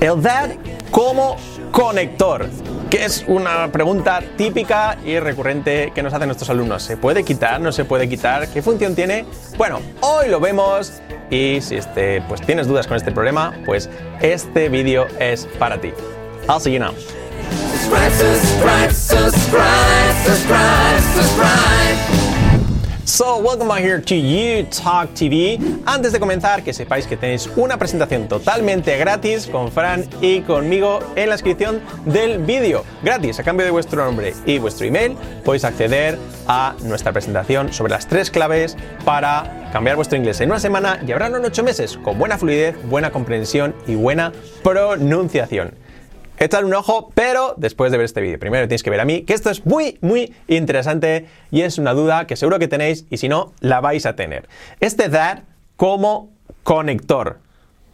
El that como conector, que es una pregunta típica y recurrente que nos hacen nuestros alumnos. ¿Se puede quitar? ¿No se puede quitar? ¿Qué función tiene? Bueno, hoy lo vemos y si este, pues tienes dudas con este problema, pues este vídeo es para ti. I'll see you now. So, welcome back here to You Talk TV. Antes de comenzar, que sepáis que tenéis una presentación totalmente gratis con Fran y conmigo en la descripción del vídeo. Gratis, a cambio de vuestro nombre y vuestro email, podéis acceder a nuestra presentación sobre las tres claves para cambiar vuestro inglés en una semana y hablarlo en ocho meses con buena fluidez, buena comprensión y buena pronunciación. Echad un ojo, pero después de ver este vídeo. Primero tienes que ver a mí, que esto es muy, muy interesante y es una duda que seguro que tenéis y si no, la vais a tener. Este that como conector.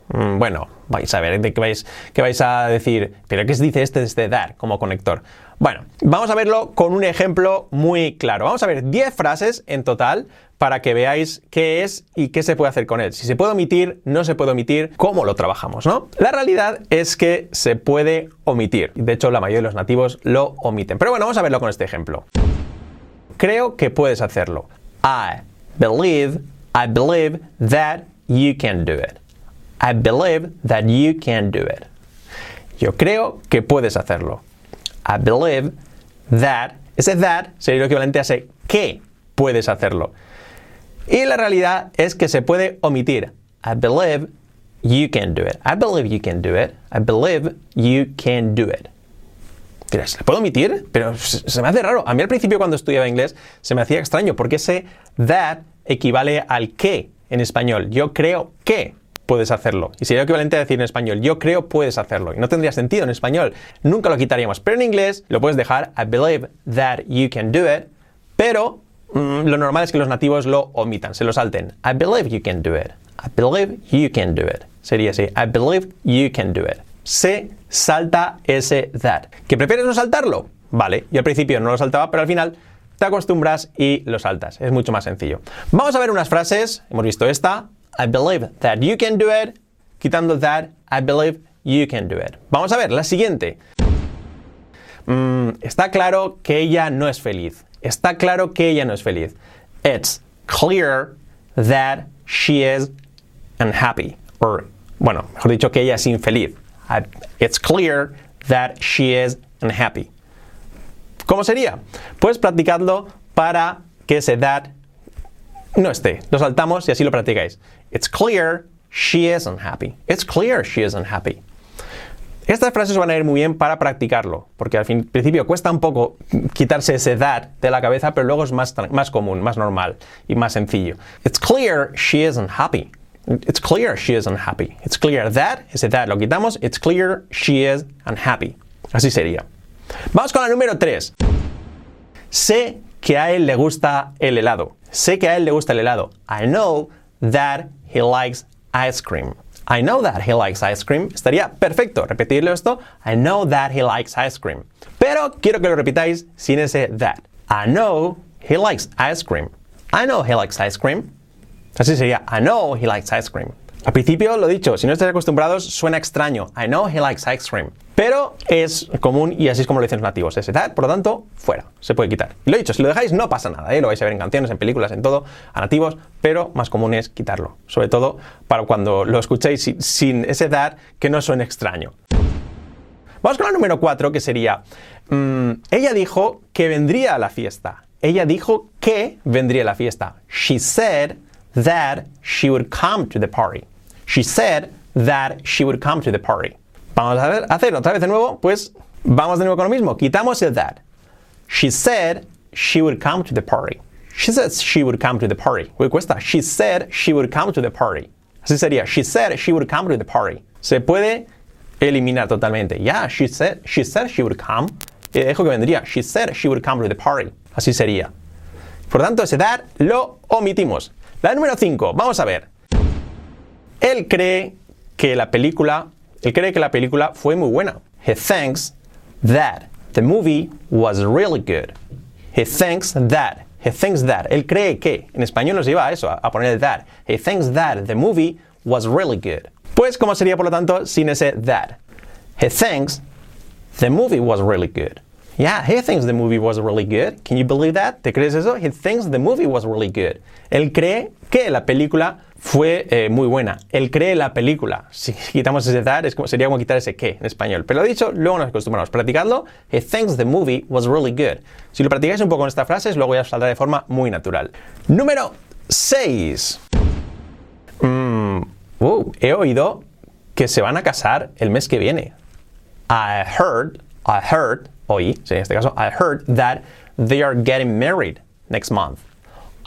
Mm, bueno, vais a ver de qué vais, qué vais a decir, pero ¿qué se dice este desde dar como conector? Bueno, vamos a verlo con un ejemplo muy claro. Vamos a ver 10 frases en total para que veáis qué es y qué se puede hacer con él. Si se puede omitir, no se puede omitir, cómo lo trabajamos, ¿no? La realidad es que se puede omitir. De hecho, la mayoría de los nativos lo omiten. Pero bueno, vamos a verlo con este ejemplo. Creo que puedes hacerlo. I believe, I believe that you can do it. I believe that you can do it. Yo creo que puedes hacerlo. I believe that, ese that sería lo equivalente a ese que puedes hacerlo. Y la realidad es que se puede omitir. I believe you can do it. I believe you can do it. I believe you can do it. ¿se le puedo omitir? Pero se me hace raro. A mí al principio cuando estudiaba inglés se me hacía extraño porque ese that equivale al que en español. Yo creo que puedes hacerlo. Y sería equivalente a decir en español, yo creo puedes hacerlo. Y no tendría sentido en español. Nunca lo quitaríamos. Pero en inglés lo puedes dejar, I believe that you can do it. Pero mm, lo normal es que los nativos lo omitan, se lo salten. I believe you can do it. I believe you can do it. Sería así, I believe you can do it. Se salta ese that. ¿Que prefieres no saltarlo? Vale, yo al principio no lo saltaba, pero al final te acostumbras y lo saltas. Es mucho más sencillo. Vamos a ver unas frases. Hemos visto esta. I believe that you can do it. Quitando that, I believe you can do it. Vamos a ver, la siguiente. Mm, está claro que ella no es feliz. Está claro que ella no es feliz. It's clear that she is unhappy. Or, bueno, mejor dicho, que ella es infeliz. It's clear that she is unhappy. ¿Cómo sería? Pues practicadlo para que ese that no esté. Lo saltamos y así lo practicáis. It's clear she is unhappy. It's clear she is unhappy. Estas frases van a ir muy bien para practicarlo, porque al fin, principio cuesta un poco quitarse ese that de la cabeza, pero luego es más, más común, más normal y más sencillo. It's clear she is unhappy. It's clear she is unhappy. It's clear that, ese that lo quitamos. It's clear she is unhappy. Así sería. Vamos con la número 3. Sé que a él le gusta el helado. Sé que a él le gusta el helado. I know that he likes ice cream. I know that he likes ice cream. Estaría perfecto repetirlo esto. I know that he likes ice cream. Pero quiero que lo repitáis sin ese that. I know he likes ice cream. I know he likes ice cream. Así sería. I know he likes ice cream. Al principio lo dicho, si no estáis acostumbrados suena extraño. I know he likes ice cream. Pero es común y así es como lo dicen los nativos. Ese that, por lo tanto, fuera. Se puede quitar. Y lo dicho, si lo dejáis no pasa nada. ¿eh? Lo vais a ver en canciones, en películas, en todo, a nativos, pero más común es quitarlo. Sobre todo para cuando lo escuchéis sin ese that que no suene extraño. Vamos con la número 4, que sería, mm, ella dijo que vendría a la fiesta. Ella dijo que vendría a la fiesta. She said that she would come to the party. She said that she would come to the party. Vamos a ver, hacer otra vez de nuevo, pues vamos de nuevo con lo mismo. Quitamos el that. She said she would come to the party. She said she would come to the party. Uy, cuesta. She said she would come to the party. Así sería. She said she would come to the party. Se puede eliminar totalmente. Yeah, she said she said she would come. Y dejo que vendría. She said she would come to the party. Así sería. Por tanto, ese that lo omitimos. La número 5. Vamos a ver. Él cree que la película él cree que la película fue muy buena. He thinks that the movie was really good. He thinks that. He thinks that. Él cree que. En español nos lleva a eso, a poner that. He thinks that the movie was really good. Pues, ¿cómo sería por lo tanto sin ese that? He thinks the movie was really good. Yeah, he thinks the movie was really good. Can you believe that? ¿Te crees eso? He thinks the movie was really good. Él cree que la película fue eh, muy buena. Él cree la película. Si quitamos ese that, es como, sería como quitar ese que en español. Pero lo dicho, luego nos acostumbramos. Practicadlo. He thinks the movie was really good. Si lo practicáis un poco en estas frases, luego ya os saldrá de forma muy natural. Número 6. Mm, he oído que se van a casar el mes que viene. I heard, I heard, oí, en este caso, I heard that they are getting married next month.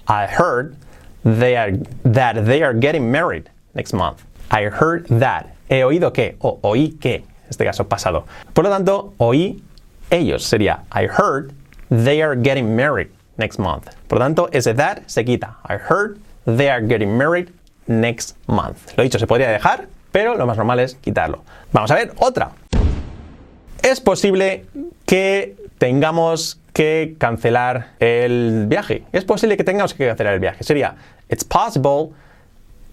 I heard they are, that they are getting married next month. I heard that. He oído que, o oí que, en este caso pasado. Por lo tanto, oí ellos sería I heard they are getting married next month. Por lo tanto, ese that se quita. I heard they are getting married next month. Lo dicho, se podría dejar, pero lo más normal es quitarlo. Vamos a ver otra. Es posible que tengamos que cancelar el viaje. Es posible que tengamos que cancelar el viaje. Sería, it's possible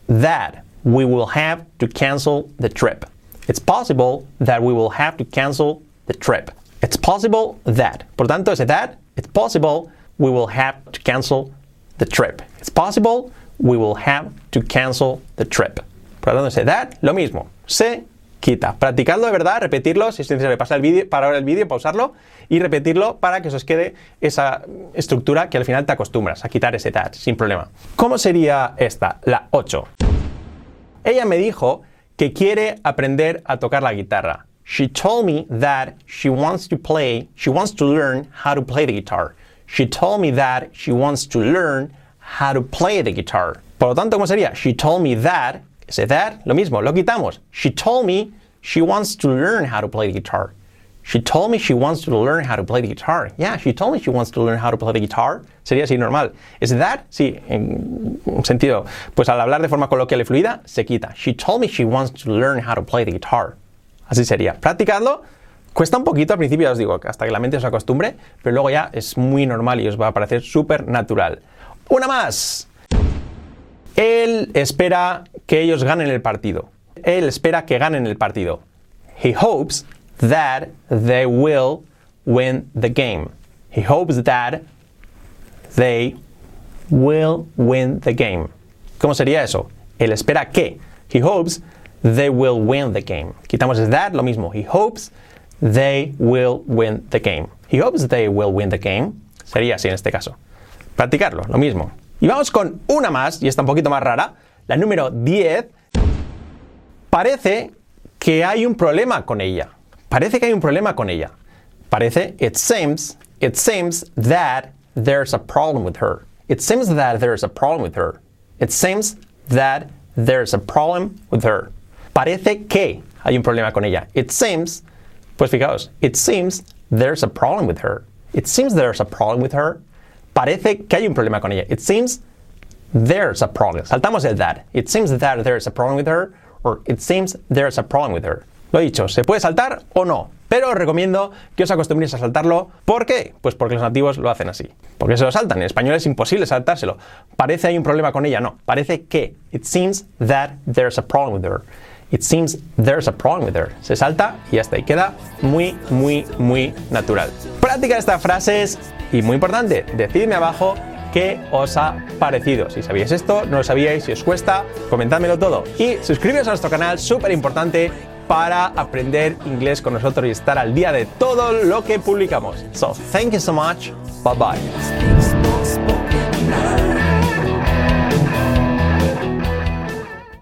that we will have to cancel the trip. It's possible that we will have to cancel the trip. It's possible that. Por tanto, ese that, it's possible we will have to cancel the trip. It's possible we will have to cancel the trip. Por tanto, ese that, lo mismo. Se quita. Practicadlo de verdad, repetirlo, si es necesario pasar el vídeo, parar el vídeo, pausarlo y repetirlo para que os quede esa estructura que al final te acostumbras a quitar ese that sin problema. ¿Cómo sería esta? La 8. Ella me dijo que quiere aprender a tocar la guitarra. She told me that she wants to play, she wants to learn how to play the guitar. She told me that she wants to learn how to play the guitar. Por lo tanto, ¿cómo sería? She told me that, ese that, lo mismo, lo quitamos. She told me she wants to learn how to play the guitar. She told me she wants to learn how to play the guitar. Yeah, she told me she wants to learn how to play the guitar. Sería así normal. ¿Es that? Sí, en sentido. Pues al hablar de forma coloquial y fluida, se quita. She told me she wants to learn how to play the guitar. Así sería. Practicadlo. Cuesta un poquito al principio, ya os digo, hasta que la mente os acostumbre, pero luego ya es muy normal y os va a parecer súper natural. Una más. Él espera que ellos ganen el partido. Él espera que ganen el partido. He hopes that they will win the game. He hopes that they will win the game. ¿Cómo sería eso? Él espera que. He hopes they will win the game. Quitamos el that, lo mismo. He hopes they will win the game. He hopes they will win the game. Sería así en este caso. Practicarlo, lo mismo. Y vamos con una más, y está un poquito más rara. La número 10. Parece que hay un problema con ella. Parece que hay un problema con ella. Parece, it seems, it seems that there's a problem with her. It seems that there's a problem with her. It seems that there's a problem with her. Parece que hay un problema con ella. It seems, pues fijaos, it seems there's a problem with her. It seems there's a problem with her. Parece que hay un problema con ella. It seems there's a problem. Saltamos el that. It seems that there's a problem with her. Or it seems there's a problem with her. Lo dicho, ¿se puede saltar o no? Pero os recomiendo que os acostumbréis a saltarlo. ¿Por qué? Pues porque los nativos lo hacen así. Porque se lo saltan. En español es imposible saltárselo. Parece hay un problema con ella. No. Parece que. It seems that there's a problem with her. It seems there's a problem with her. Se salta y hasta ahí queda muy, muy, muy natural. Práctica estas frases y muy importante, decidme abajo qué os ha parecido. Si sabíais esto, no lo sabíais, si os cuesta, comentádmelo todo. Y suscribiros a nuestro canal, súper importante para aprender inglés con nosotros y estar al día de todo lo que publicamos. So, thank you so much. Bye bye.